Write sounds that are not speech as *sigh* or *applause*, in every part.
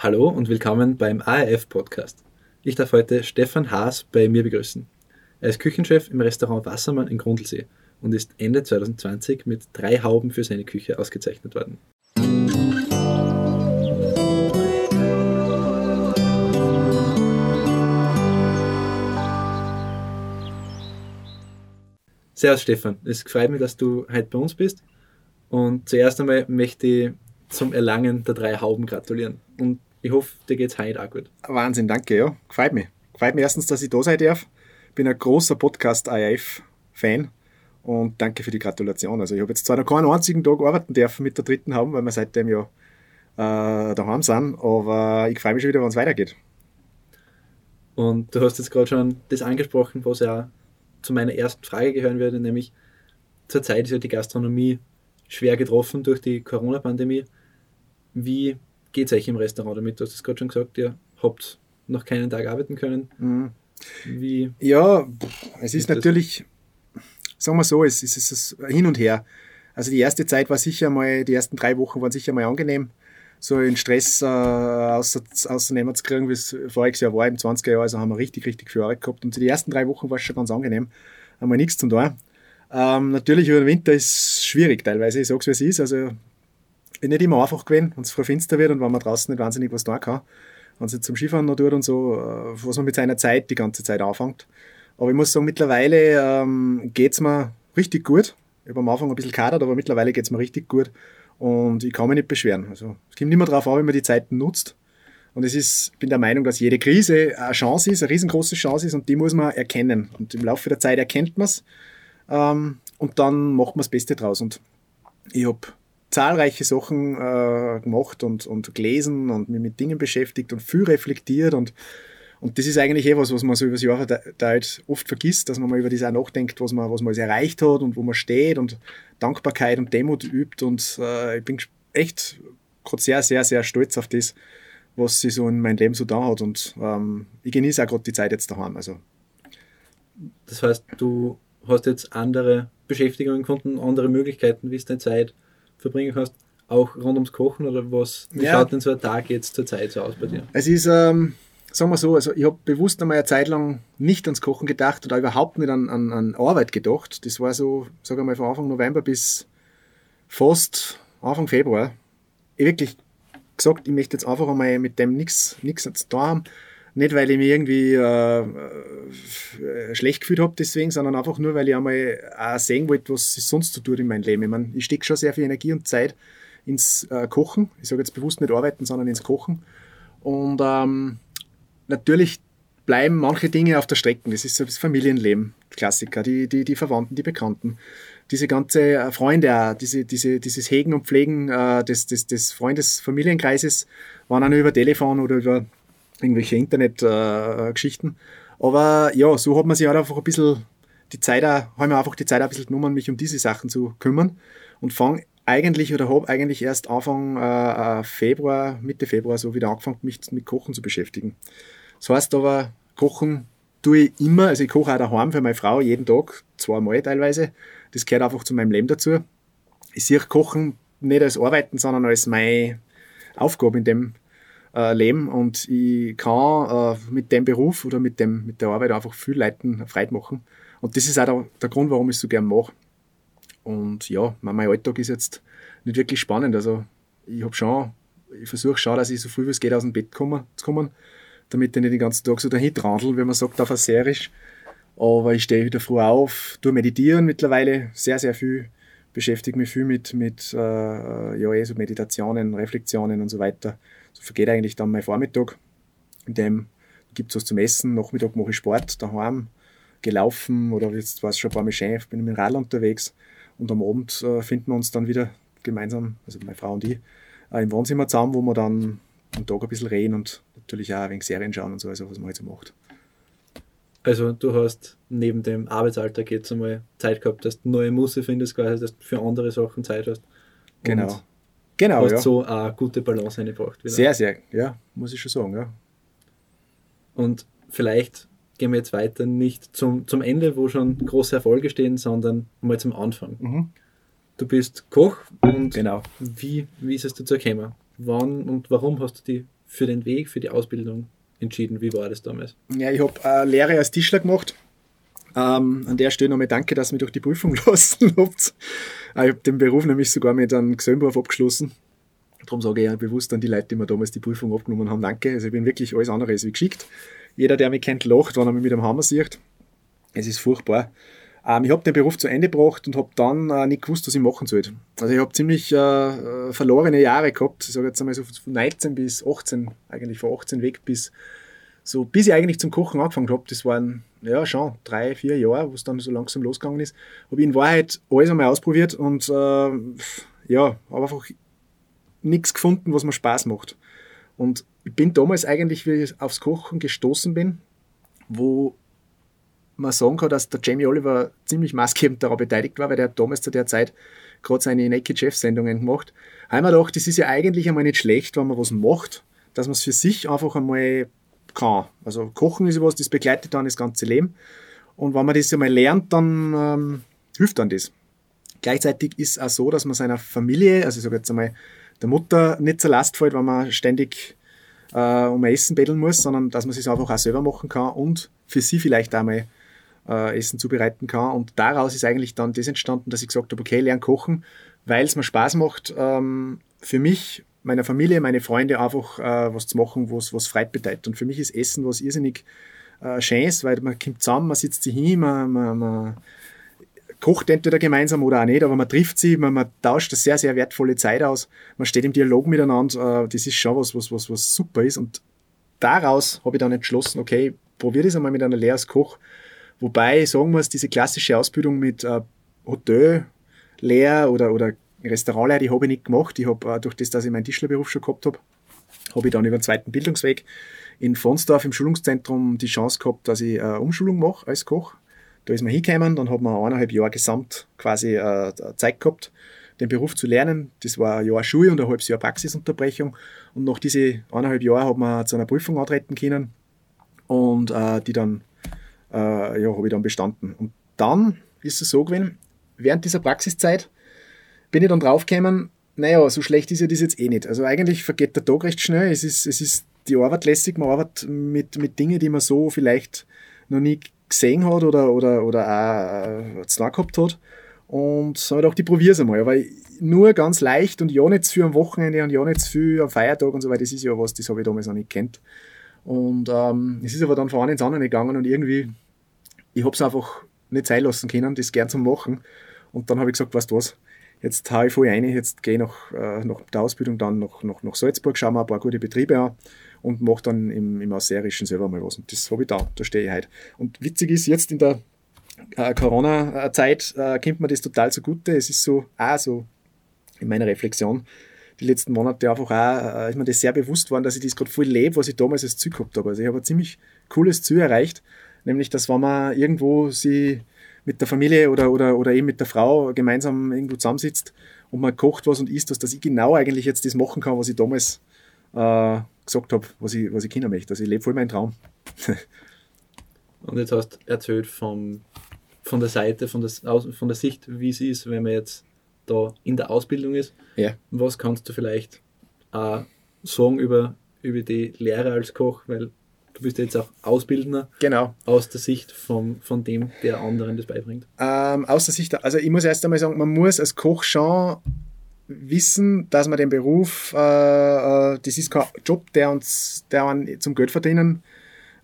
Hallo und willkommen beim ARF Podcast. Ich darf heute Stefan Haas bei mir begrüßen. Er ist Küchenchef im Restaurant Wassermann in Grundlsee und ist Ende 2020 mit drei Hauben für seine Küche ausgezeichnet worden. Servus Stefan, es freut mich, dass du heute bei uns bist. Und zuerst einmal möchte ich zum Erlangen der drei Hauben gratulieren. Und ich hoffe, dir geht es heute auch gut. Wahnsinn, danke, ja. Gefällt mich. Gefällt mir erstens, dass ich da sein darf. Bin ein großer Podcast-IF-Fan und danke für die Gratulation. Also ich habe jetzt zwar noch keinen einzigen Tag arbeiten dürfen mit der dritten Hauben, weil wir seitdem ja äh, daheim sind, aber ich freue mich schon wieder, wenn es weitergeht. Und du hast jetzt gerade schon das angesprochen, was ja zu meiner ersten Frage gehören würde, nämlich zurzeit ist ja die Gastronomie schwer getroffen durch die Corona-Pandemie. Wie geht es euch im Restaurant damit? Du hast es gerade schon gesagt, ihr habt noch keinen Tag arbeiten können. Mhm. Wie ja, es ist, natürlich, sagen wir so, es ist, es ist hin und her. Also die erste Zeit war sicher mal, die ersten drei Wochen waren sicher mal angenehm, so einen Stress äh, außer, außernehmen zu kriegen, wie es voriges Jahr war, im 20er Jahr, also haben wir richtig, richtig viel Arbeit gehabt. Und die ersten drei Wochen war es schon ganz angenehm, einmal nichts zu tun. Ähm, natürlich über den Winter ist es schwierig teilweise, ich sage es wie es ist, also nicht immer einfach gewesen, wenn es früh finster wird und wenn man draußen nicht wahnsinnig was tun kann. Wenn es zum Skifahren noch tut und so, äh, was man mit seiner Zeit die ganze Zeit anfängt. Aber ich muss sagen, mittlerweile ähm, geht es mir richtig gut. Ich habe am Anfang ein bisschen kadert, aber mittlerweile geht es mir richtig gut. Und ich kann mich nicht beschweren. Also, es kommt immer darauf an, wie man die Zeit nutzt. Und es ist, ich bin der Meinung, dass jede Krise eine Chance ist, eine riesengroße Chance ist und die muss man erkennen. Und im Laufe der Zeit erkennt man es ähm, und dann macht man das Beste draus. Und ich habe zahlreiche Sachen äh, gemacht und, und gelesen und mich mit Dingen beschäftigt und viel reflektiert und und das ist eigentlich eh was, man so über das Jahr verteilt oft vergisst, dass man mal über das auch nachdenkt, was man, was man alles erreicht hat und wo man steht und Dankbarkeit und Demut übt. Und äh, ich bin echt gerade sehr, sehr, sehr stolz auf das, was sie so in meinem Leben so da hat. Und ähm, ich genieße auch gerade die Zeit jetzt daheim. Also. Das heißt, du hast jetzt andere Beschäftigungen gefunden, andere Möglichkeiten, wie es deine Zeit verbringen kannst, auch rund ums Kochen oder was? Wie ja. schaut denn so ein Tag jetzt zur Zeit so aus bei dir? Es ist, ähm, sagen wir so, also ich habe bewusst einmal eine Zeit lang nicht ans Kochen gedacht oder überhaupt nicht an, an, an Arbeit gedacht. Das war so, sage ich mal, von Anfang November bis fast Anfang Februar. Ich wirklich gesagt, ich möchte jetzt einfach einmal mit dem nichts zu tun haben. Nicht, weil ich mich irgendwie äh, äh, schlecht gefühlt habe deswegen, sondern einfach nur, weil ich einmal auch sehen wollte, was es sonst so tut in meinem Leben. Ich, meine, ich stecke schon sehr viel Energie und Zeit ins äh, Kochen. Ich sage jetzt bewusst nicht arbeiten, sondern ins Kochen. Und ähm, natürlich bleiben manche Dinge auf der Strecke. Das ist so das Familienleben, Klassiker, die, die, die Verwandten, die Bekannten. Diese ganze äh, Freunde, diese, diese, dieses Hegen und Pflegen äh, des, des, des Freundes-Familienkreises waren auch nur über Telefon oder über irgendwelche Internetgeschichten. Äh, Aber ja, so hat man sich halt einfach ein bisschen die Zeit, haben wir einfach die Zeit ein bisschen genommen, mich um diese Sachen zu kümmern und fange eigentlich oder habe eigentlich erst Anfang äh, äh, Februar, Mitte Februar so wieder angefangen, mich mit Kochen zu beschäftigen. Das heißt aber, Kochen tue ich immer, also ich koche auch daheim für meine Frau jeden Tag, zweimal teilweise. Das gehört einfach zu meinem Leben dazu. Ich sehe Kochen nicht als Arbeiten, sondern als meine Aufgabe in dem äh, leben und ich kann äh, mit dem Beruf oder mit, dem, mit der Arbeit einfach viel Leuten Freude machen. Und das ist auch der, der Grund, warum ich es so gerne mache. Und ja, mein Alltag ist jetzt nicht wirklich spannend. Also ich habe schon, ich versuche schon, dass ich so früh wie es geht aus dem Bett komme, zu kommen, damit ich nicht den ganzen Tag so dahin trandel, wie man sagt, auf Aserisch. Aber ich stehe wieder früh auf, tue meditieren mittlerweile sehr, sehr viel, beschäftige mich viel mit, mit äh, ja, eh so Meditationen, Reflexionen und so weiter. So vergeht eigentlich dann mein Vormittag. In dem gibt es was zum Essen. Nachmittag mache ich Sport daheim, gelaufen oder jetzt war es schon ein paar Mal schön, bin mit dem Rad unterwegs. Und am Abend äh, finden wir uns dann wieder gemeinsam, also meine Frau und ich, äh, im Wohnzimmer zusammen, wo wir dann am Tag ein bisschen reden und natürlich auch ein wenig Serien schauen und so, also was man halt so macht. Also du hast neben dem Arbeitsalltag jetzt einmal Zeit gehabt, dass du neue Musse findest, quasi, dass du für andere Sachen Zeit hast. Genau. Genau, hast ja. so eine gute Balance eingebracht. Wieder. Sehr, sehr, ja, muss ich schon sagen, ja. Und vielleicht gehen wir jetzt weiter nicht zum, zum Ende, wo schon große Erfolge stehen, sondern mal zum Anfang. Mhm. Du bist Koch und genau. wie, wie ist es dazu gekommen? wann und warum hast du dich für den Weg, für die Ausbildung entschieden? Wie war das damals? Ja, ich habe eine Lehre als Tischler gemacht. Ähm, an der Stelle nochmal danke, dass ihr mich durch die Prüfung *laughs* lassen habt. Ich habe den Beruf nämlich sogar mit einem Gesellenberuf abgeschlossen. Darum sage ich ja bewusst an die Leute, die mir damals die Prüfung abgenommen haben, danke. Also ich bin wirklich alles andere als wie geschickt. Jeder, der mich kennt, lacht, wenn er mich mit dem Hammer sieht. Es ist furchtbar. Ähm, ich habe den Beruf zu Ende gebracht und habe dann äh, nicht gewusst, was ich machen soll. Also ich habe ziemlich äh, äh, verlorene Jahre gehabt. Ich sage jetzt einmal so von 19 bis 18, eigentlich von 18 weg bis so, bis ich eigentlich zum Kochen angefangen habe. Das waren ja schon drei, vier Jahre, wo es dann so langsam losgegangen ist. Habe ich in Wahrheit alles einmal ausprobiert und äh, ja, habe einfach nichts gefunden, was mir Spaß macht. Und ich bin damals eigentlich, wie ich aufs Kochen gestoßen bin, wo man sagen kann, dass der Jamie Oliver ziemlich maßgebend daran beteiligt war, weil der damals zu der Zeit gerade seine Naked Chef Sendungen gemacht. Mir gedacht, das ist ja eigentlich einmal nicht schlecht, wenn man was macht, dass man es für sich einfach einmal kann. Also Kochen ist was, das begleitet dann das ganze Leben. Und wenn man das einmal lernt, dann ähm, hilft dann das. Gleichzeitig ist es auch so, dass man seiner Familie, also ich sage jetzt einmal, der Mutter nicht zur Last fällt, wenn man ständig äh, um Essen betteln muss, sondern dass man es einfach auch selber machen kann und für sie vielleicht einmal äh, Essen zubereiten kann. Und daraus ist eigentlich dann das entstanden, dass ich gesagt habe, okay, lern kochen, weil es mir Spaß macht, ähm, für mich, meiner Familie, meine Freunde einfach äh, was zu machen, was, was Freude bedeutet. Und für mich ist Essen was irrsinnig äh, Schönes, weil man kommt zusammen, man sitzt sich hin, man, man, man kocht entweder gemeinsam oder auch nicht, aber man trifft sie, man, man tauscht eine sehr, sehr wertvolle Zeit aus, man steht im Dialog miteinander, äh, das ist schon was, was, was, was super ist. Und daraus habe ich dann entschlossen, okay, probiere das einmal mit einer Lehre als Koch Wobei sagen muss, diese klassische Ausbildung mit äh, Hotel, Lehr oder, oder Restaurantlehrer, die habe ich nicht gemacht. Ich habe äh, durch das, dass ich meinen Tischlerberuf schon gehabt habe, habe ich dann über den zweiten Bildungsweg in Fonsdorf im Schulungszentrum die Chance gehabt, dass ich äh, Umschulung mache als Koch. Da ist man hingekommen, dann hat man eineinhalb Jahre gesamt quasi äh, Zeit gehabt, den Beruf zu lernen. Das war ein Jahr Schule und ein halbes Jahr Praxisunterbrechung. Und nach diesen eineinhalb Jahren hat man zu einer Prüfung antreten können und die dann ja, habe ich dann bestanden. Und dann ist es so gewesen, während dieser Praxiszeit bin ich dann draufgekommen, naja, so schlecht ist ja das jetzt eh nicht. Also eigentlich vergeht der Tag recht schnell. Es ist, es ist die Arbeit lässig, man arbeitet mit, mit Dingen, die man so vielleicht noch nie gesehen hat oder, oder, oder auch äh, zu gehabt hat. Und so habe ich gedacht, ich probiere es einmal. Aber nur ganz leicht und ja nicht zu viel am Wochenende und ja nicht zu viel am Feiertag und so weiter, das ist ja was, das habe ich damals noch nicht kennt. Und ähm, es ist aber dann von einem ins andere gegangen und irgendwie, ich habe es einfach nicht sein lassen können, das gern zu machen. Und dann habe ich gesagt, weißt du was, jetzt haue ich voll rein, jetzt gehe ich nach, äh, nach der Ausbildung dann nach, nach, nach Salzburg, schaue mir ein paar gute Betriebe an und mache dann im, im Ausserischen selber mal was. Und das habe ich da, da stehe ich heute. Und witzig ist, jetzt in der äh, Corona-Zeit äh, kommt mir das total zugute. Es ist so, auch so in meiner Reflexion, die letzten Monate einfach auch, äh, ist mir das sehr bewusst worden, dass ich das gerade voll lebe, was ich damals als Ziel gehabt habe. Also ich habe ein ziemlich cooles Ziel erreicht, nämlich, dass wenn man irgendwo sie mit der Familie oder, oder, oder eben mit der Frau gemeinsam irgendwo zusammensitzt und man kocht was und isst was, dass ich genau eigentlich jetzt das machen kann, was ich damals äh, gesagt habe, was ich, was ich Kinder möchte. Also ich lebe voll meinen Traum. *laughs* und jetzt hast du erzählt vom, von der Seite, von der, von der Sicht, wie es ist, wenn man jetzt da in der Ausbildung ist. Ja. Was kannst du vielleicht äh, sagen über, über die Lehre als Koch, weil du bist jetzt auch Ausbildner. Genau. Aus der Sicht vom, von dem, der anderen das beibringt. Ähm, aus der Sicht, also ich muss erst einmal sagen, man muss als Koch schon wissen, dass man den Beruf, äh, äh das ist kein Job, der uns, der einen zum Geld verdienen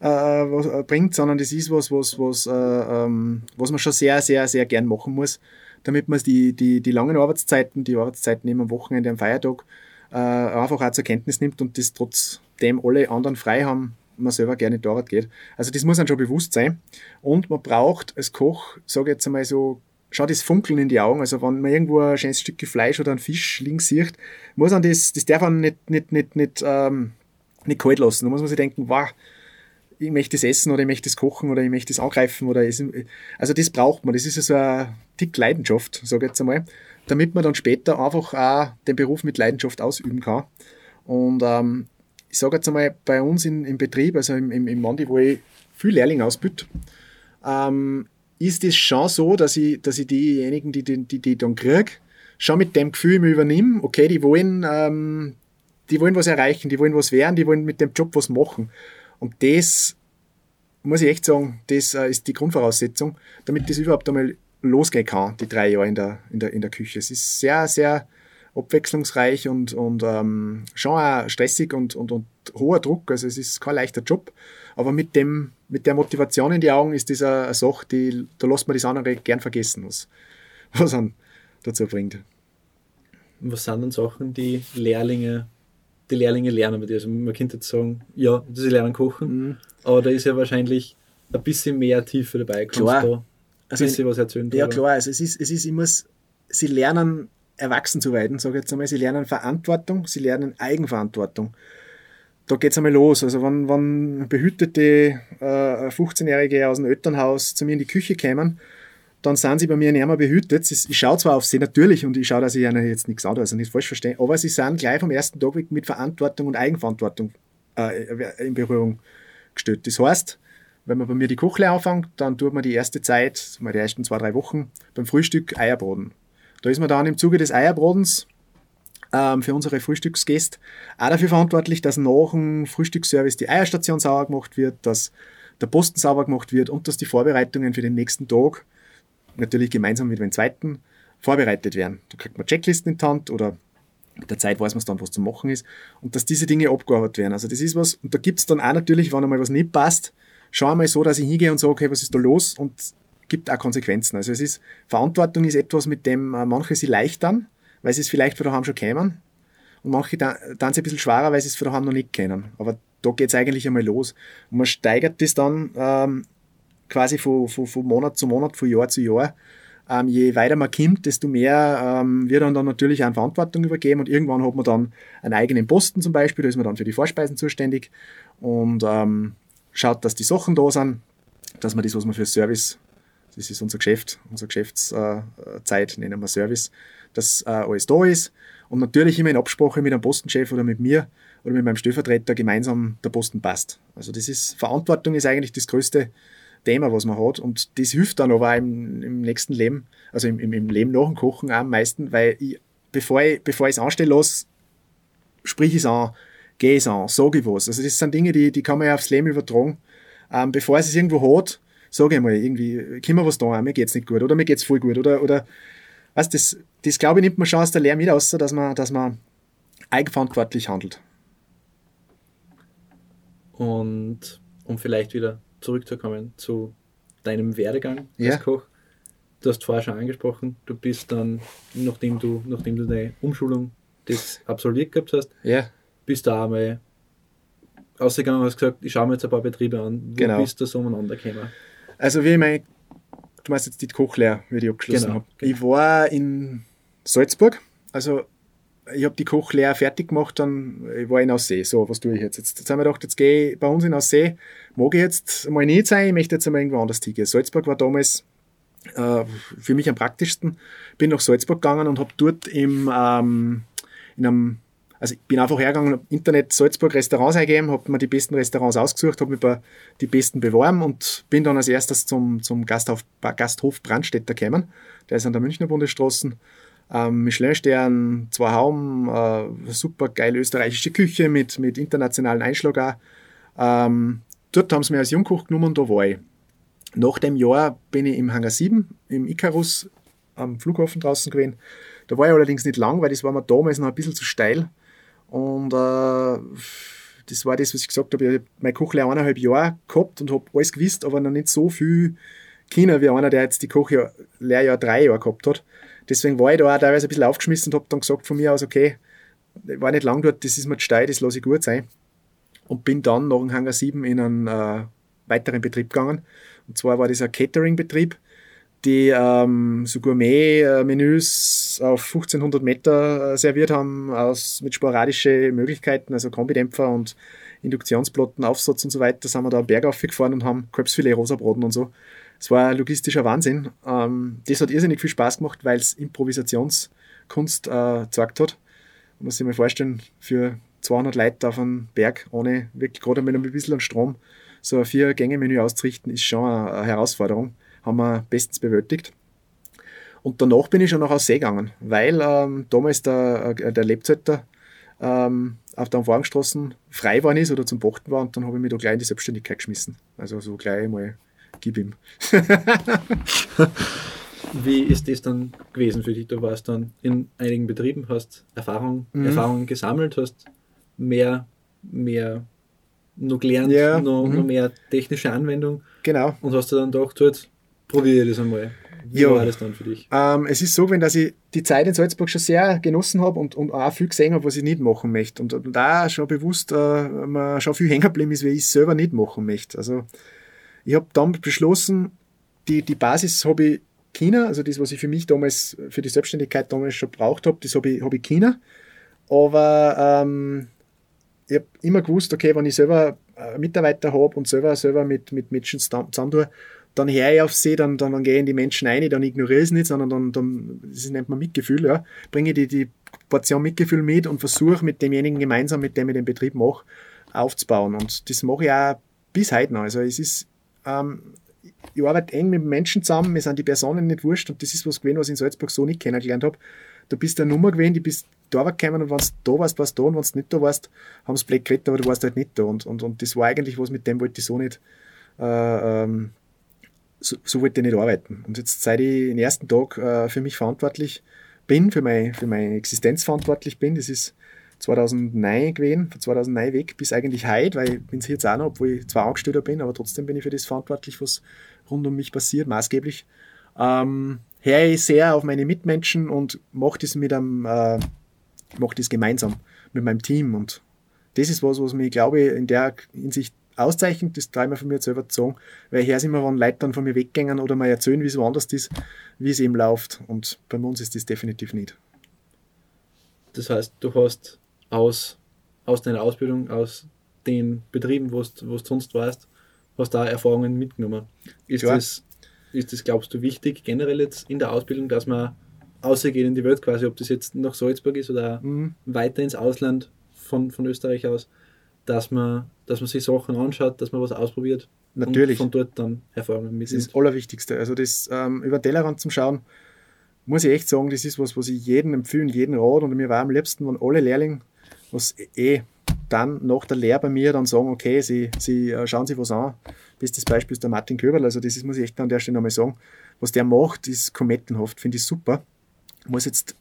äh, was, äh, bringt, sondern das ist was, was, was, äh, ähm, was man schon sehr, sehr, sehr gern machen muss damit man die, die, die langen Arbeitszeiten, die Arbeitszeiten eben am Wochenende, am Feiertag, äh, einfach auch zur Kenntnis nimmt und das trotzdem alle anderen frei haben, man selber gerne Arbeit geht. Also das muss einem schon bewusst sein. Und man braucht als Koch, sage ich jetzt einmal so, schau das Funkeln in die Augen. Also wenn man irgendwo ein schönes Stück Fleisch oder einen Fisch links sieht, muss man das, das darf man nicht, nicht, nicht, nicht, ähm, nicht kalt lassen. Da muss man sich denken, wow, ich möchte das essen oder ich möchte das kochen oder ich möchte das angreifen oder es, also das braucht man. Das ist so eine dick Leidenschaft, sage ich jetzt einmal, damit man dann später einfach auch den Beruf mit Leidenschaft ausüben kann. Und ähm, ich sage jetzt einmal, bei uns in, im Betrieb, also im, im, im Mandi, wo ich viel Lehrlinge ausbüte, ähm, ist es schon so, dass ich, dass ich diejenigen, die die, die, die dann kriege, schon mit dem Gefühl übernehme, okay, die wollen ähm, die wollen was erreichen, die wollen was werden, die wollen mit dem Job was machen. Und das, muss ich echt sagen, das äh, ist die Grundvoraussetzung, damit das überhaupt einmal losgehen kann, die drei Jahre in der, in der, in der Küche. Es ist sehr, sehr abwechslungsreich und, und ähm, schon auch stressig und, und, und hoher Druck. Also es ist kein leichter Job. Aber mit, dem, mit der Motivation in die Augen ist das eine Sache, die, da lässt man das andere gern vergessen, was, *laughs* was einen dazu bringt. Was sind denn Sachen, die Lehrlinge, die Lehrlinge lernen bei dir? Also man könnte jetzt sagen, ja, sie lernen kochen, mhm. aber da ist ja wahrscheinlich ein bisschen mehr Tiefe dabei. Kannst klar. da ein also, bisschen was erzählen? Ja, klar. Also es ist, es ist immer, sie lernen erwachsen zu werden, sage ich jetzt einmal. Sie lernen Verantwortung, sie lernen Eigenverantwortung. Da geht es einmal los. Also wenn, wenn behütete äh, 15-Jährige aus dem Elternhaus zu mir in die Küche kämen, dann sind sie bei mir nicht mehr behütet. Ich schaue zwar auf sie natürlich und ich schaue, dass ich ihnen jetzt nichts anderes, also nicht falsch verstehe, aber sie sind gleich vom ersten Tag weg mit Verantwortung und Eigenverantwortung äh, in Berührung gestellt. Das heißt, wenn man bei mir die Kochlehre anfängt, dann tut man die erste Zeit, mal die ersten zwei, drei Wochen, beim Frühstück Eierbraten. Da ist man dann im Zuge des Eierbrodens ähm, für unsere Frühstücksgäste auch dafür verantwortlich, dass nach dem Frühstücksservice die Eierstation sauber gemacht wird, dass der Posten sauber gemacht wird und dass die Vorbereitungen für den nächsten Tag natürlich gemeinsam mit dem zweiten vorbereitet werden. Da kriegt man Checklisten in die Hand oder mit der Zeit weiß man dann, was zu machen ist und dass diese Dinge abgearbeitet werden. Also das ist was, und da gibt es dann auch natürlich, wenn einmal was nicht passt, schau einmal so, dass ich hingehe und sage, okay, was ist da los und gibt auch Konsequenzen. Also es ist, Verantwortung ist etwas, mit dem äh, manche sich leichtern, weil sie es vielleicht von daheim schon kennen. Und manche dann, dann ein bisschen schwerer, weil sie es von daheim noch nicht kennen. Aber da geht es eigentlich einmal los. Und man steigert das dann ähm, quasi von, von, von Monat zu Monat, von Jahr zu Jahr. Ähm, je weiter man kommt, desto mehr ähm, wird dann, dann natürlich an Verantwortung übergeben und irgendwann hat man dann einen eigenen Posten zum Beispiel, da ist man dann für die Vorspeisen zuständig und ähm, schaut, dass die Sachen da sind, dass man das, was man für Service das ist unser Geschäft, unsere Geschäftszeit, nennen wir Service, dass äh, alles da ist. Und natürlich immer in Absprache mit einem Postenchef oder mit mir oder mit meinem Stellvertreter gemeinsam der Posten passt. Also das ist, Verantwortung ist eigentlich das größte Thema, was man hat. Und das hilft dann aber auch im, im nächsten Leben, also im, im, Leben nach dem Kochen am meisten, weil ich, bevor ich bevor es anstellen lasse, sprich ich es an, gehe es an, sage ich was. Also das sind Dinge, die, die kann man ja aufs Leben übertragen. Ähm, bevor es es irgendwo hat, sage ich mal, irgendwie, können wir was da, mir geht's nicht gut oder mir geht's voll gut oder, oder weißt, das, das glaube ich nimmt man schon aus der Lehre mit aus, dass man, dass man eigenverantwortlich handelt. Und um vielleicht wieder zurückzukommen zu deinem Werdegang ja. als Koch. Du hast vorher schon angesprochen, du bist dann, nachdem du, nachdem du deine Umschulung das absolviert gehabt hast, ja. bist du einmal ausgegangen und hast gesagt, ich schaue mir jetzt ein paar Betriebe an. Wo genau. bist du so umeinander gekommen? Also wie ich meine, du meinst jetzt die Kochlehre, wie ich abgeschlossen genau, habe. Genau. Ich war in Salzburg, also ich habe die Kochlehre fertig gemacht, dann ich war in Aussee. So, was tue ich jetzt? Jetzt, jetzt haben wir gedacht, jetzt gehe ich bei uns in Aussee. Mag ich jetzt mal nicht sein, ich möchte jetzt einmal irgendwo anders hingehen. Salzburg war damals äh, für mich am praktischsten. Bin nach Salzburg gegangen und habe dort im, ähm, in einem also ich bin einfach hergegangen, habe Internet Salzburg Restaurants eingegeben, habe mir die besten Restaurants ausgesucht, habe bei die besten beworben und bin dann als erstes zum, zum Gasthof, Gasthof Brandstätter gekommen. Der ist an der Münchner Bundesstraße. Ähm, Michelin-Stern, zwei Hauben, äh, super geile österreichische Küche mit, mit internationalen Einschlag auch. Ähm, dort haben sie mich als Jungkoch genommen und da war ich. Nach dem Jahr bin ich im Hangar 7 im Icarus am Flughafen draußen gewesen. Da war ich allerdings nicht lang, weil das war mir damals noch ein bisschen zu steil. Und äh, das war das, was ich gesagt habe. Ich habe meine Kochlehre eineinhalb Jahre gehabt und habe alles gewusst, aber noch nicht so viel Kinder wie einer, der jetzt die Kochlehre drei Jahre gehabt hat. Deswegen war ich da auch teilweise ein bisschen aufgeschmissen und habe dann gesagt von mir aus, okay, ich war nicht lang dort, das ist mir zu steil, das lasse ich gut sein. Und bin dann nach dem Hangar 7 in einen äh, weiteren Betrieb gegangen. Und zwar war das ein Catering-Betrieb die ähm, so Gourmet-Menüs auf 1500 Meter äh, serviert haben, aus, mit sporadischen Möglichkeiten, also Kombidämpfer und Induktionsplatten, Aufsatz und so weiter, sind wir da bergauf gefahren und haben Krebsfilet, Rosabraten und so. Es war ein logistischer Wahnsinn. Ähm, das hat irrsinnig viel Spaß gemacht, weil es Improvisationskunst äh, gezeigt hat. Man muss sich mal vorstellen, für 200 Leute auf einem Berg, ohne wirklich gerade mit ein bisschen Strom, so ein Vier-Gänge-Menü auszurichten, ist schon eine Herausforderung haben wir bestens bewältigt. Und danach bin ich schon noch aus See gegangen, weil ähm, damals der, äh, der Lebzeiter ähm, auf der Wagenstraßen frei geworden ist oder zum Bochten war und dann habe ich mich da gleich in die Selbstständigkeit geschmissen. Also so gleich mal gib ihm. *laughs* Wie ist das dann gewesen für dich? Du warst dann in einigen Betrieben, hast Erfahrung, mhm. Erfahrungen gesammelt, hast mehr, mehr noch gelernt, ja. noch, mhm. noch mehr technische Anwendung. Genau. Und hast du dann gedacht, jetzt probiere das einmal. Wie ja. war das dann für dich? Ähm, es ist so gewesen, dass ich die Zeit in Salzburg schon sehr genossen habe und, und auch viel gesehen habe, was ich nicht machen möchte. Und, und da schon bewusst äh, man schon viel *laughs* hängen geblieben ist, wie ich es selber nicht machen möchte. Also ich habe dann beschlossen, die, die Basis habe ich China, also das, was ich für mich damals, für die Selbstständigkeit damals schon braucht habe, das habe ich, hab ich China. Aber ähm, ich habe immer gewusst, okay, wenn ich selber äh, Mitarbeiter habe und selber, selber mit, mit Menschen zusammen tue, dann höre ich auf sie, dann, dann, dann gehe ich in die Menschen ein, dann ignoriere ich es nicht, sondern dann, dann das nennt man Mitgefühl, ja, bringe die, die Portion Mitgefühl mit und versuche mit demjenigen gemeinsam, mit dem ich den Betrieb mache, aufzubauen. Und das mache ich auch bis heute noch. Also es ist, ähm, ich arbeite eng mit Menschen zusammen, mir sind die Personen nicht wurscht und das ist was gewesen, was ich in Salzburg so nicht kennengelernt habe. Du bist eine Nummer gewesen, die bist da gekommen und wenn du da warst, warst du da und wenn du nicht da warst, haben sie Black geredet, aber du warst halt nicht da. Und, und, und das war eigentlich was, mit dem wollte ich so nicht äh, ähm, so, so wollte ich nicht arbeiten. Und jetzt, seit ich den ersten Tag äh, für mich verantwortlich bin, für, mein, für meine Existenz verantwortlich bin, das ist 2009 gewesen, von 2009 weg bis eigentlich heute, weil ich bin es jetzt auch noch, obwohl ich zwar Angestellter bin, aber trotzdem bin ich für das verantwortlich, was rund um mich passiert, maßgeblich. Ähm, höre ich sehr auf meine Mitmenschen und mache das mit einem, äh, mache das gemeinsam mit meinem Team und das ist was, was mich, glaube ich, in der Hinsicht auszeichnet, das traue ich mir von mir selber zu sagen, weil ich höre immer, wenn Leute dann von mir weggängen oder mal erzählen, wie es woanders ist, wie es eben läuft. Und bei uns ist das definitiv nicht. Das heißt, du hast aus, aus deiner Ausbildung, aus den Betrieben, wo du sonst warst, hast da Erfahrungen mitgenommen. Ist Klar. das, ist das, glaubst du, wichtig generell jetzt in der Ausbildung, dass man außergeht in die Welt quasi, ob das jetzt nach Salzburg ist oder mhm. weiter ins Ausland von, von Österreich aus, dass man, dass man sich Sachen anschaut, dass man was ausprobiert. Natürlich. Und von dort dann Erfahrungen mitnimmt. Das ist das Allerwichtigste. Also das ähm, über Tellerrand zum Schauen, muss ich echt sagen, das ist was, was ich jedem empfehle, jeden Rat. Und mir war am liebsten, wenn alle Lehrlinge, was eh dann nach der Lehre bei mir dann sagen, okay, sie, sie äh, schauen sich was an. Bestes Beispiel ist der Martin Köberl, also das ist, muss ich echt an der Stelle nochmal sagen. Was der macht, ist komettenhaft, finde ich super. Muss jetzt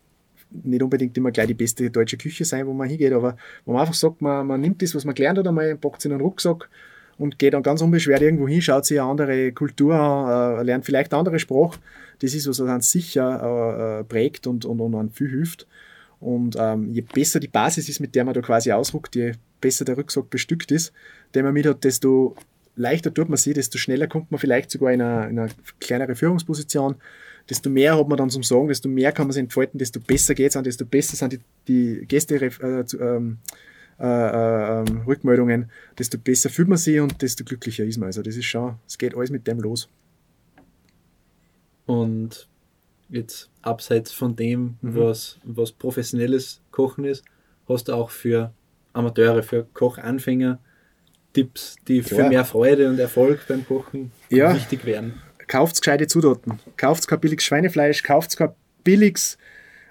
nicht unbedingt immer gleich die beste deutsche Küche sein, wo man hingeht, aber wo man einfach sagt, man, man nimmt das, was man gelernt hat, einmal, packt es in einen Rucksack und geht dann ganz unbeschwert irgendwo hin, schaut sich eine andere Kultur an, äh, lernt vielleicht eine andere Sprache. Das ist was, einen sicher äh, prägt und, und, und einen viel hilft. Und ähm, je besser die Basis ist, mit der man da quasi ausruckt, je besser der Rucksack bestückt ist, den man mit hat, desto leichter tut man sich, desto schneller kommt man vielleicht sogar in eine, in eine kleinere Führungsposition, desto mehr hat man dann zum Sagen, desto mehr kann man sich entfalten, desto besser geht es an, desto besser sind die, die Gäste, äh, ähm, äh, äh, ähm, Rückmeldungen, desto besser fühlt man sich und desto glücklicher ist man. Also das ist schon, es geht alles mit dem los. Und jetzt abseits von dem, mhm. was, was professionelles Kochen ist, hast du auch für Amateure, für Kochanfänger Tipps, die Klar. für mehr Freude und Erfolg beim Kochen ja. wichtig wären kauft gescheite Zutaten. Kauft kein billiges Schweinefleisch, kauft kein billiges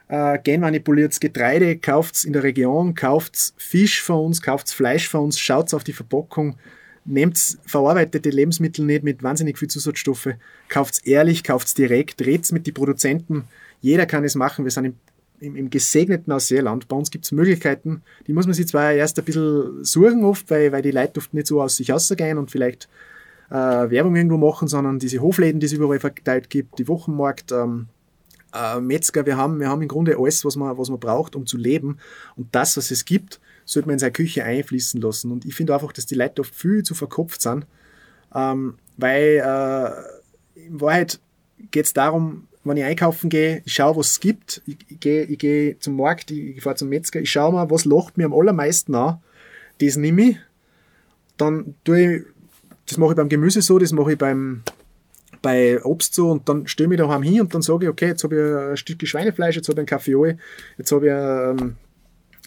äh, genmanipuliertes Getreide, kauft in der Region, kauft Fisch von uns, kauft Fleisch von uns, schaut auf die Verpackung, nehmt verarbeitete Lebensmittel nicht mit wahnsinnig viel Zusatzstoffe, kauft ehrlich, kauft direkt, redet mit den Produzenten. Jeder kann es machen. Wir sind im, im, im gesegneten Ausseerland. Bei uns gibt es Möglichkeiten, die muss man sich zwar erst ein bisschen suchen oft, weil, weil die Leute oft nicht so aus sich rausgehen und vielleicht äh, Werbung irgendwo machen, sondern diese Hofläden, die es überall verteilt gibt, die Wochenmarkt, ähm, äh, Metzger, wir haben, wir haben im Grunde alles, was man, was man braucht, um zu leben. Und das, was es gibt, sollte man in seine Küche einfließen lassen. Und ich finde einfach, dass die Leute oft viel zu verkopft sind, ähm, weil äh, in Wahrheit geht es darum, wenn ich einkaufen gehe, ich schaue, was es gibt, ich, ich gehe ich geh zum Markt, ich, ich fahre zum Metzger, ich schaue mal, was lacht mir am allermeisten an, das nehme ich, dann tue ich das mache ich beim Gemüse so, das mache ich beim, bei Obst so und dann stelle ich mich daheim hin und dann sage ich, okay, jetzt habe ich ein Stück Schweinefleisch, jetzt habe ich einen Kaffee, jetzt habe ich einen,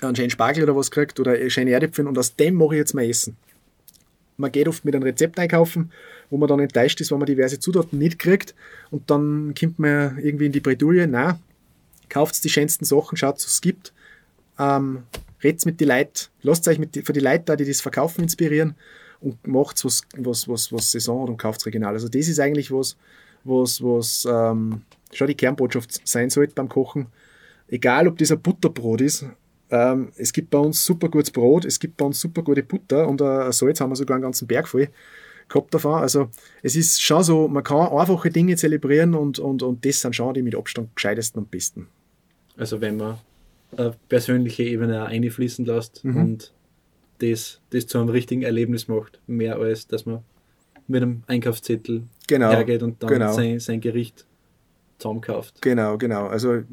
einen schönen Spargel oder was gekriegt oder schöne Erdäpfel und aus dem mache ich jetzt mein Essen. Man geht oft mit einem Rezept einkaufen, wo man dann enttäuscht ist, wenn man diverse Zutaten nicht kriegt und dann kommt man irgendwie in die Bredouille, na, kauft die schönsten Sachen, schaut, was es gibt, ähm, redet mit den Leuten, lasst euch mit die, für die Leute da, die das verkaufen, inspirieren und macht was, was, was, was Saison hat und kauft regional. Also das ist eigentlich was, was, was ähm, schon die Kernbotschaft sein sollte beim Kochen. Egal, ob das ein Butterbrot ist, ähm, es gibt bei uns super gutes Brot, es gibt bei uns super gute Butter und äh, Salz haben wir sogar einen ganzen Berg voll gehabt davon. Also es ist schon so, man kann einfache Dinge zelebrieren und, und, und das sind schon die mit Abstand gescheitesten und besten. Also wenn man eine persönliche Ebene einfließen lässt Mhm. und das, das zu einem richtigen Erlebnis macht, mehr als dass man mit einem Einkaufszettel Genau, hergeht und dann genau. sein, sein Gericht zusammenkauft. Genau, genau. Also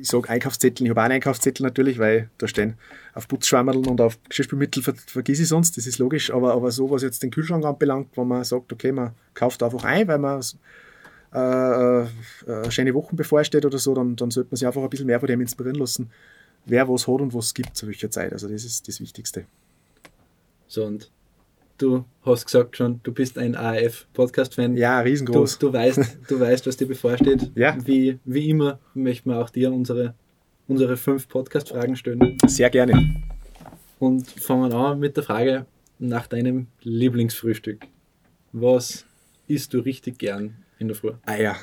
ich sage Einkaufszettel, ich habe auch einen Einkaufszettel natürlich, weil da stehen auf Putzschwammerl und auf Geschirrspülmittel ver vergiss ich sonst, das ist logisch, aber, aber so, was jetzt den Kühlschrank anbelangt, wo man sagt, okay, man kauft einfach ein, weil man äh, äh, äh, schöne Wochen bevorsteht oder so, dann, dann sollte man sich einfach ein bisschen mehr von dem inspirieren lassen, wer was hat und was gibt zu welcher Zeit. Also das ist das Wichtigste. So und du hast gesagt schon, du bist ein AF-Podcast-Fan. Ja, Du, riesengroß. du, weißt, du weißt, was dir bevorsteht. *laughs* Ja. Wie, wie immer möchten wir auch dir unsere, unsere fünf Podcast-Fragen stellen. Sehr gerne. Und fangen an mit der Frage nach deinem Lieblingsfrühstück. Was isst du richtig gern in der Früh? Ah ja.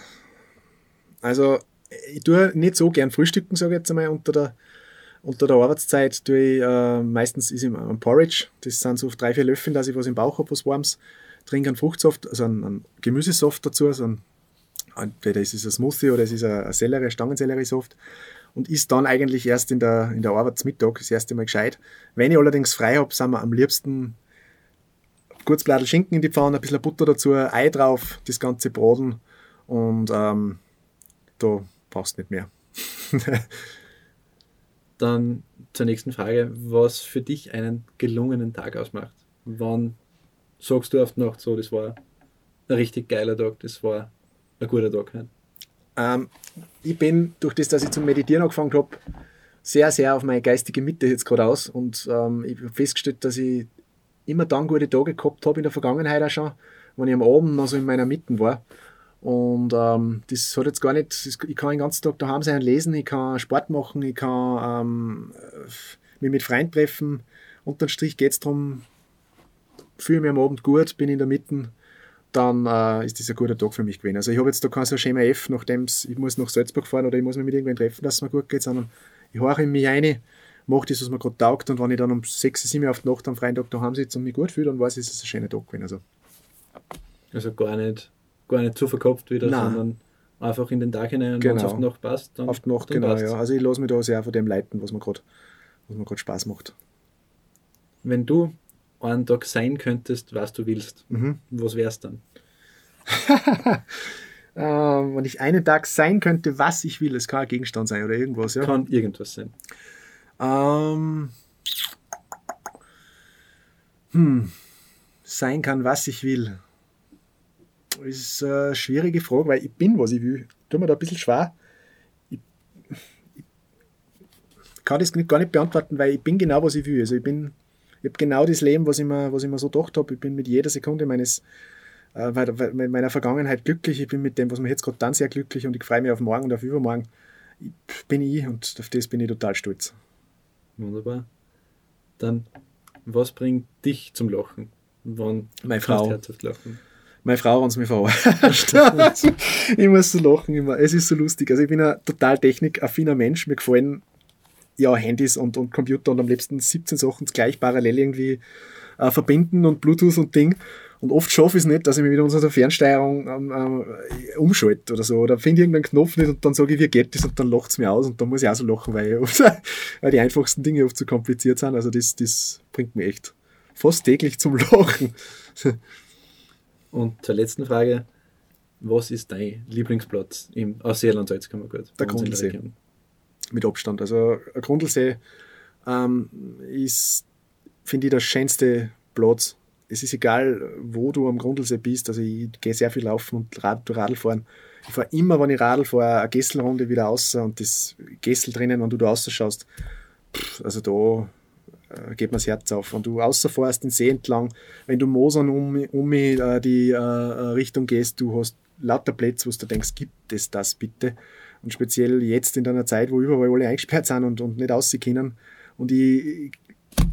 Also, ich tue nicht so gern frühstücken, sage ich jetzt einmal, unter der, unter der Arbeitszeit tue ich, äh, meistens ist ich ein Porridge, das sind so drei, vier Löffel, dass ich was im Bauch habe, was Warmes, trinke einen Fruchtsaft, also einen, einen Gemüsesaft dazu, so ein, entweder ist es ein Smoothie oder es ist ein, Sellerie, Stangenselleriesaft und isst dann eigentlich erst in der, in der Arbeitsmittag das erste Mal gescheit. Wenn ich allerdings frei habe, sind wir am liebsten kurz Bladel Schinken in die Pfanne, ein bisschen Butter dazu, Ei drauf, das Ganze braten und ähm, da brauchst du nicht mehr. *laughs* Dann zur nächsten Frage. Was für dich einen gelungenen Tag ausmacht? Wann sagst du oft noch so, das war ein richtig geiler Tag, das war ein guter Tag? Ähm, ich bin, durch das, dass ich zum Meditieren angefangen habe, sehr, sehr auf meine geistige Mitte jetzt gerade aus. Und ähm, ich habe festgestellt, dass ich immer dann gute Tage gehabt habe in der Vergangenheit auch schon, wenn ich am Abend noch so in meiner Mitte war. Und ähm, das hat jetzt gar nicht, ich kann den ganzen Tag daheim sein und lesen, ich kann Sport machen, ich kann ähm, äh, mich mit Freunden treffen. Unterm Strich geht es darum, fühle mich am Abend gut, bin in der Mitte, dann äh, ist das ein guter Tag für mich gewesen. Also ich habe jetzt da kein so Schema F, nachdem ich muss nach Salzburg fahren oder ich muss mich mit irgendwen treffen, dass es mir gut geht, sondern ich horche in mich rein, mache das, was mir gerade taugt und wenn ich dann um 6, 7 Uhr auf die Nacht am freien Tag daheim sitze und mich gut fühle, dann weiß ich, es ist ein schöner Tag gewesen. Also, Also gar nicht, gar nicht zu verkopft wieder, Nein. sondern einfach in den Tag hinein und wenn es Genau. die Nacht passt, dann, Nacht, dann genau, passt's. ja. Also ich lasse mich da sehr von dem leiten, was mir gerade was mir gerade Spaß macht. Wenn du einen Tag sein könntest, was du willst, Mhm. was wär's dann? *laughs* Ähm, wenn ich einen Tag sein könnte, was ich will, es kann ein Gegenstand sein oder irgendwas, ja. Kann irgendwas sein. Ähm, hm, sein kann, was ich will. Das ist eine schwierige Frage, weil ich bin, was ich will. Tut mir da ein bisschen schwer. Ich, ich kann das gar nicht beantworten, weil ich bin genau, was ich will. Also ich bin, ich habe genau das Leben, was ich mir, was ich mir so gedacht habe. Ich bin mit jeder Sekunde meines äh, meiner Vergangenheit glücklich. Ich bin mit dem, was mir jetzt gerade dann sehr glücklich und ich freue mich auf morgen und auf übermorgen. Ich bin ich und auf das bin ich total stolz. Wunderbar. Dann, was bringt dich zum Lachen? Wann Meine Frau. herzhaft lachen? Meine Frau hat es mir verarscht. *laughs* ich muss so lachen immer. Es ist so lustig. Also ich bin ein total technikaffiner Mensch. Mir gefallen ja Handys und, und Computer und am liebsten 17 Sachen gleich parallel irgendwie äh, verbinden und Bluetooth und Ding. Und oft schaffe ich es nicht, dass ich mich mit unserer Fernsteuerung ähm, ähm, umschalte oder so. Oder finde irgendeinen Knopf nicht und dann sage ich, wie geht das? Und dann lacht es mir aus und dann muss ich auch so lachen, weil, oft, *laughs* weil die einfachsten Dinge oft zu kompliziert sind. Also das, das bringt mich echt fast täglich zum Lachen. *laughs* Und zur letzten Frage, was ist dein Lieblingsplatz im aus Seeland Salzkammergut? Der Grundlsee. Mit Abstand. Also ein Grundlsee ähm, ist, finde ich, der schönste Platz. Es ist egal, wo du am Grundlsee bist. Also ich gehe sehr viel laufen und Rad, Radl fahren. Ich fahre immer, wenn ich Radl fahre, eine Gesselrunde wieder raus und das Gessel drinnen, wenn du da rausschaust. Also da äh, geht mir das Herz auf. Wenn du rausfährst den See entlang, wenn du Mosern um, um äh, die äh, Richtung gehst, du hast lauter Plätze, wo du denkst, gibt es das bitte? Und speziell jetzt in einer Zeit, wo überall alle eingesperrt sind und, und nicht raus können Und ich, ich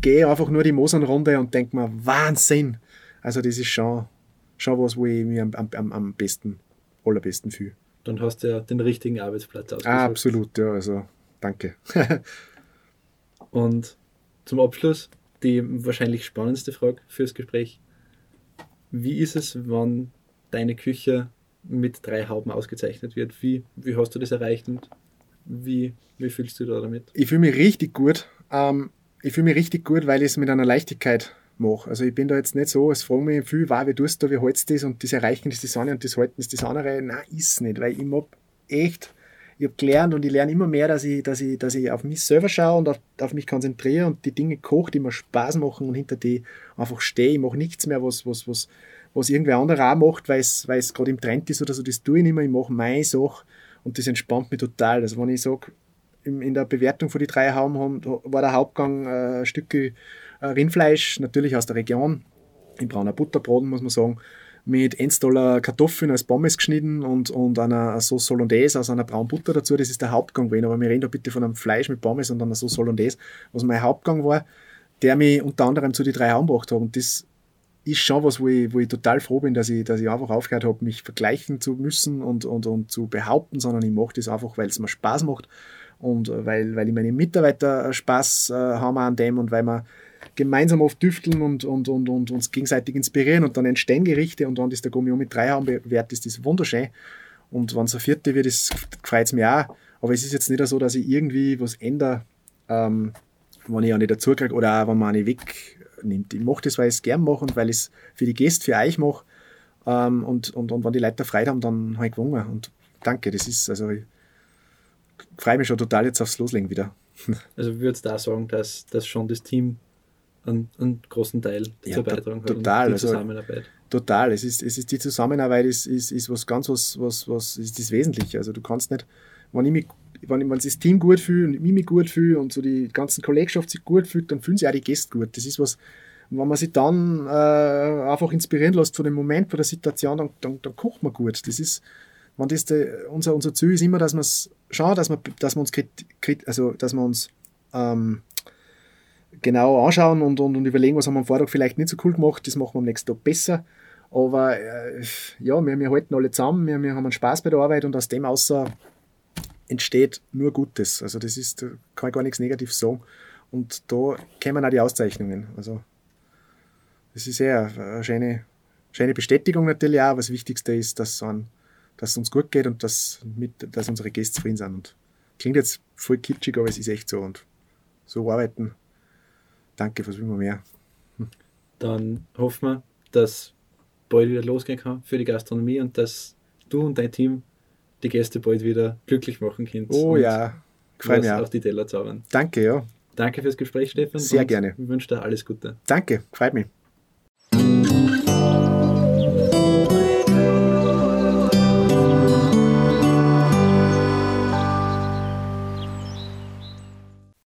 gehe einfach nur die Mosernrunde und denke mir, Wahnsinn! Also das ist schon, schon was, wo ich mir am, am, am besten, allerbesten fühle. Dann hast du ja den richtigen Arbeitsplatz ausgesucht. Ah, absolut, ja, also danke. *laughs* Und zum Abschluss die wahrscheinlich spannendste Frage fürs Gespräch. Wie ist es, wenn deine Küche mit drei Hauben ausgezeichnet wird? Wie, wie hast du das erreicht und wie, wie fühlst du da damit? Ich fühle mich richtig gut. Ähm, ich fühle mich richtig gut, weil ich es mit einer Leichtigkeit mache. Also ich bin da jetzt nicht so, es fragen mich viel, wow, wie tust du, wie hältst du das und das Erreichen ist das eine und das Halten ist das andere. Nein, ist nicht, weil ich mag echt, ich habe gelernt und ich lerne immer mehr, dass ich, dass ich, dass ich auf mich selber schaue und auf, auf mich konzentriere und die Dinge koche, die mir Spaß machen und hinter die einfach stehe. Ich mache nichts mehr, was, was, was, was irgendwer anderer auch macht, weil es, weil es gerade im Trend ist oder so, das tue ich nicht mehr. Ich mache meine Sache und das entspannt mich total. Also wenn ich sage, in der Bewertung von die drei Hauben war der Hauptgang äh, Stücke äh, Rindfleisch, natürlich aus der Region, in brauner Butterbraten, muss man sagen, mit 1 Dollar Kartoffeln als Pommes geschnitten und, und einer Sauce Hollandaise aus einer braunen Butter dazu. Das ist der Hauptgang gewesen. Aber wir reden da bitte von einem Fleisch mit Pommes und einer Sauce Hollandaise, was mein Hauptgang war, der mich unter anderem zu die drei Hauben gebracht hat. Und das ist schon was, wo ich, wo ich total froh bin, dass ich, dass ich einfach aufgehört habe, mich vergleichen zu müssen und, und, und zu behaupten, sondern ich mache das einfach, weil es mir Spaß macht und weil, weil ich meine Mitarbeiter Spaß äh, haben an dem und weil wir gemeinsam oft düfteln und, und, und, und uns gegenseitig inspirieren und dann entstehen Gerichte und wenn das der Gummio mit drei haben bewährt ist, das wunderschön. Und wenn es eine vierte wird, freut es mich auch. Aber es ist jetzt nicht so, dass ich irgendwie was ändere, ähm, wenn ich auch nicht dazu oder auch, wenn man eine wegnimmt. Ich mache das, weil ich es gern mache und weil ich es für die Gäste, für euch mache. Ähm, und, und, und wenn die Leute Freude haben, dann habe ich gewonnen. Und danke, das ist, also ich freue mich schon total jetzt aufs Loslegen wieder. *laughs* Also würdest du da sagen, dass, dass schon das Team einen, einen großen Teil ja, zur beitragen total, die also Zusammenarbeit. Total, es ist, es ist die Zusammenarbeit ist, ist, ist was ganz was, was, was ist das Wesentliche. Also du kannst nicht, wenn ich mich wenn, wenn sich das Team gut fühlt und ich mich gut fühle und so die ganzen Kollegschaft sich gut fühlt, dann fühlen sich auch die Gäste gut. Das ist was, wenn man sich dann äh, einfach inspirieren lässt von dem Moment, von der Situation, dann, dann, dann kocht man gut. Das ist, wenn das der, unser, unser Ziel ist immer, dass man schauen, dass man, dass man uns, also, dass man uns ähm, genau anschauen und, und, und überlegen, was haben wir am Vortag vielleicht nicht so cool gemacht, das machen wir am nächsten Tag besser. Aber äh, ja, wir, wir halten alle zusammen, wir, wir haben einen Spaß bei der Arbeit und aus dem außer entsteht nur Gutes. Also das ist, da kann ich gar nichts Negatives sagen. Und da kommen auch die Auszeichnungen. Also das ist eher eine schöne, schöne Bestätigung natürlich auch, aber das Wichtigste ist, dass, an, dass es uns gut geht und dass, mit, dass unsere Gäste zufrieden sind. Und klingt jetzt voll kitschig, aber es ist echt so. Und so arbeiten danke, was will man mehr? Hm. Dann hoffen wir, dass bald wieder losgehen kann für die Gastronomie und dass du und dein Team die Gäste bald wieder glücklich machen könnt. Oh ja, freue mich auf die Teller zaubern. Danke, ja. Danke fürs Gespräch, Stefan. Sehr gerne. Ich wünsche dir alles Gute. Danke, freut mich.